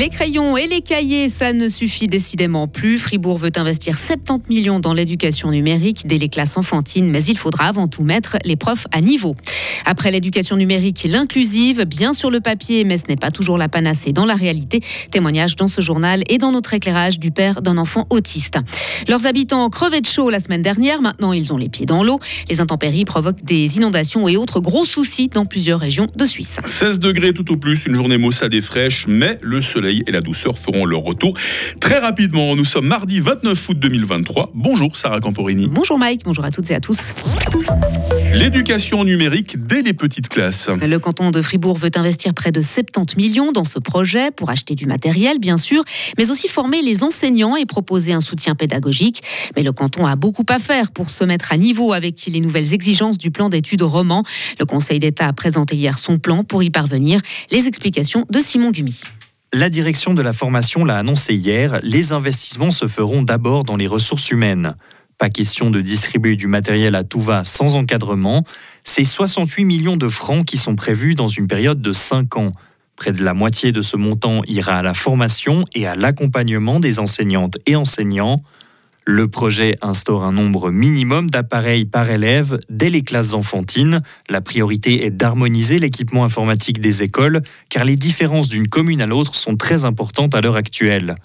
Les crayons et les cahiers, ça ne suffit décidément plus. Fribourg veut investir 70 millions dans l'éducation numérique dès les classes enfantines, mais il faudra avant tout mettre les profs à niveau. Après l'éducation numérique, l'inclusive, bien sur le papier, mais ce n'est pas toujours la panacée dans la réalité. Témoignage dans ce journal et dans notre éclairage du père d'un enfant autiste. Leurs habitants crevaient de chaud la semaine dernière, maintenant ils ont les pieds dans l'eau. Les intempéries provoquent des inondations et autres gros soucis dans plusieurs régions de Suisse. 16 degrés tout au plus, une journée maussade et fraîche, mais le soleil et la douceur feront leur retour très rapidement. Nous sommes mardi 29 août 2023. Bonjour Sarah Camporini. Bonjour Mike, bonjour à toutes et à tous. L'éducation numérique dès les petites classes. Le canton de Fribourg veut investir près de 70 millions dans ce projet pour acheter du matériel, bien sûr, mais aussi former les enseignants et proposer un soutien pédagogique. Mais le canton a beaucoup à faire pour se mettre à niveau avec les nouvelles exigences du plan d'études roman. Le Conseil d'État a présenté hier son plan pour y parvenir. Les explications de Simon Dumy. La direction de la formation l'a annoncé hier, les investissements se feront d'abord dans les ressources humaines. Pas question de distribuer du matériel à tout va sans encadrement. C'est 68 millions de francs qui sont prévus dans une période de 5 ans. Près de la moitié de ce montant ira à la formation et à l'accompagnement des enseignantes et enseignants. Le projet instaure un nombre minimum d'appareils par élève dès les classes enfantines. La priorité est d'harmoniser l'équipement informatique des écoles, car les différences d'une commune à l'autre sont très importantes à l'heure actuelle.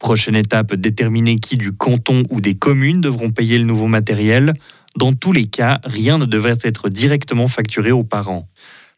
Prochaine étape, déterminer qui du canton ou des communes devront payer le nouveau matériel. Dans tous les cas, rien ne devrait être directement facturé aux parents.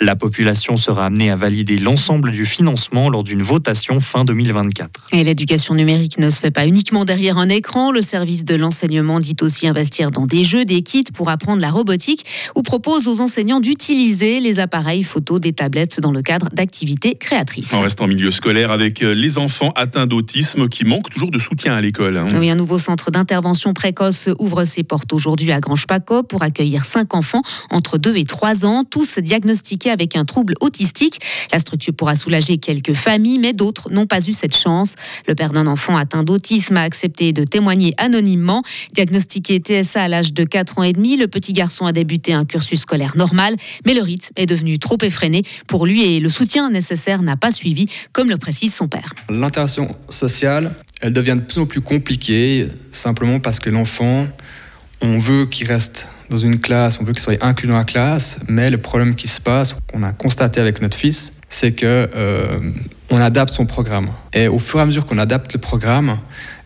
La population sera amenée à valider l'ensemble du financement lors d'une votation fin 2024. Et l'éducation numérique ne se fait pas uniquement derrière un écran. Le service de l'enseignement dit aussi investir dans des jeux, des kits pour apprendre la robotique ou propose aux enseignants d'utiliser les appareils photo des tablettes dans le cadre d'activités créatrices. On reste en milieu scolaire avec euh, les enfants atteints d'autisme qui manquent toujours de soutien à l'école. hein. Oui, un nouveau centre d'intervention précoce ouvre ses portes aujourd'hui à Grange-Paco pour accueillir cinq enfants entre 2 et 3 ans, tous diagnostiqués avec un trouble autistique. La structure pourra soulager quelques familles, mais d'autres n'ont pas eu cette chance. Le père d'un enfant atteint d'autisme a accepté de témoigner anonymement. Diagnostiqué TSA à l'âge de 4 ans et demi, le petit garçon a débuté un cursus scolaire normal, mais le rythme est devenu trop effréné pour lui et le soutien nécessaire n'a pas suivi, comme le précise son père. L'interaction sociale, elle devient de plus en plus compliquée, simplement parce que l'enfant, on veut qu'il reste dans une classe, on veut qu'il soit inclus dans la classe, mais le problème qui se passe, qu'on a constaté avec notre fils, c'est que euh, on adapte son programme. Et au fur et à mesure qu'on adapte le programme,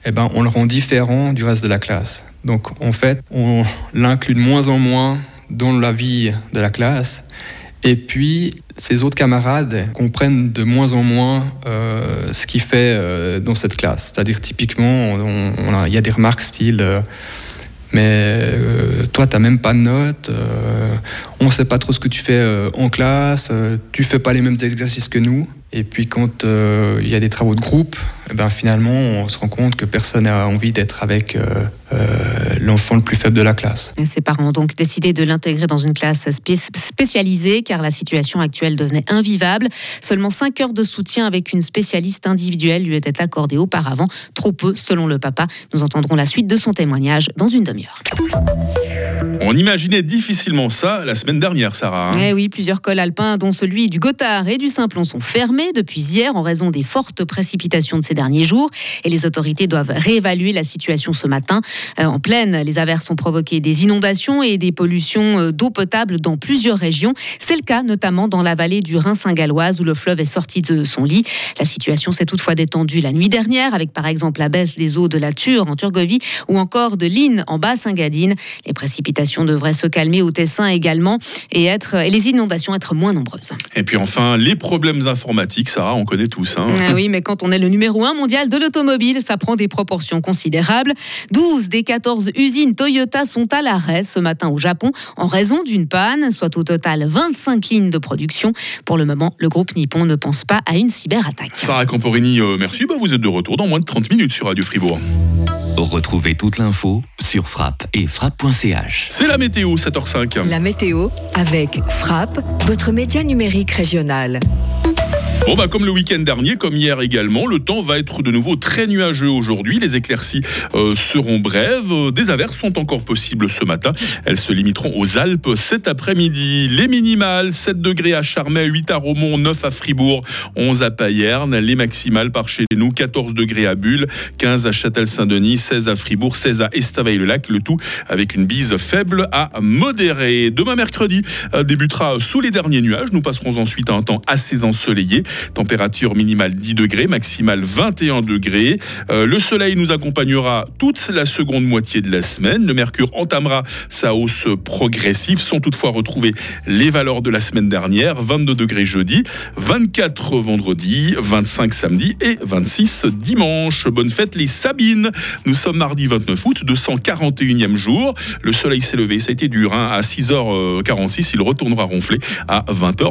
eh ben, on le rend différent du reste de la classe. Donc en fait, on l'inclut de moins en moins dans la vie de la classe. Et puis, ses autres camarades comprennent de moins en moins euh, ce qu'il fait euh, dans cette classe. C'est-à-dire, typiquement, il y a des remarques style Mais euh, toi, tu n'as même pas de notes, euh, on sait pas trop ce que tu fais euh, en classe, tu fais pas les mêmes exercices que nous. Et puis, quand euh, il y a des travaux de groupe, eh ben, finalement, on se rend compte que personne n'a envie d'être avec euh, euh, l'enfant le plus faible de la classe. Ses parents ont donc décidé de l'intégrer dans une classe spé- spécialisée car la situation actuelle devenait invivable. Seulement 5 heures de soutien avec une spécialiste individuelle lui étaient accordées auparavant. Trop peu, selon le papa. Nous entendrons la suite de son témoignage dans une demi-heure. On imaginait difficilement ça la semaine dernière, Sarah. hein. Eh oui, plusieurs cols alpins, dont celui du Gothard et du Simplon, sont fermés depuis hier en raison des fortes précipitations de ces derniers jours. Et les autorités doivent réévaluer la situation ce matin. Euh, en pleine, les averses ont provoqué des inondations et des pollutions euh, d'eau potable dans plusieurs régions. C'est le cas notamment dans la vallée du Rhin-Saint-Galloise où le fleuve est sorti de son lit. La situation s'est toutefois détendue la nuit dernière avec par exemple la baisse des eaux de la Ture en Turgovie ou encore de l'Inn en Basse-Engadine. Les précipitations devraient se calmer au Tessin également et, être, et les inondations être moins nombreuses. Et puis enfin, les problèmes informatiques, Sarah, on connaît tous. hein. Ah oui, mais quand on est le numéro un mondial de l'automobile, ça prend des proportions considérables. 12 des 14 usines Toyota sont à l'arrêt ce matin au Japon en raison d'une panne, soit au total 25 lignes de production. Pour le moment, le groupe nippon ne pense pas à une cyberattaque. Sarah Camporini, euh, merci. Bah, vous êtes de retour dans moins de 30 minutes sur Radio Fribourg. Retrouvez toute l'info sur frappe et frappe.ch. C'est la météo, 7h05. La météo avec Frappe, votre média numérique régional. Bon bah comme le week-end dernier, comme hier également, le temps va être de nouveau très nuageux aujourd'hui. Les éclaircies euh, seront brèves. Des averses sont encore possibles ce matin. Elles se limiteront aux Alpes cet après-midi. Les minimales, 7 degrés à Charmey, 8 à Romont, 9 à Fribourg, 11 à Payerne. Les maximales par chez nous, 14 degrés à Bulle, 15 à Châtel-Saint-Denis, 16 à Fribourg, 16 à Estavayer-le-Lac. Le tout avec une bise faible à modérée. Demain mercredi euh, débutera sous les derniers nuages. Nous passerons ensuite à un temps assez ensoleillé. Température minimale 10 degrés, maximale 21 degrés. Euh, le soleil nous accompagnera toute la seconde moitié de la semaine. Le mercure entamera sa hausse progressive sans toutefois retrouver les valeurs de la semaine dernière. 22 degrés jeudi, 24 vendredi, 25 samedi et 26 dimanche. Bonne fête les Sabines. Nous sommes mardi 29 août, 241e jour. Le soleil s'est levé, ça a été dur. Hein. À 6h46, il retournera ronfler à 20h.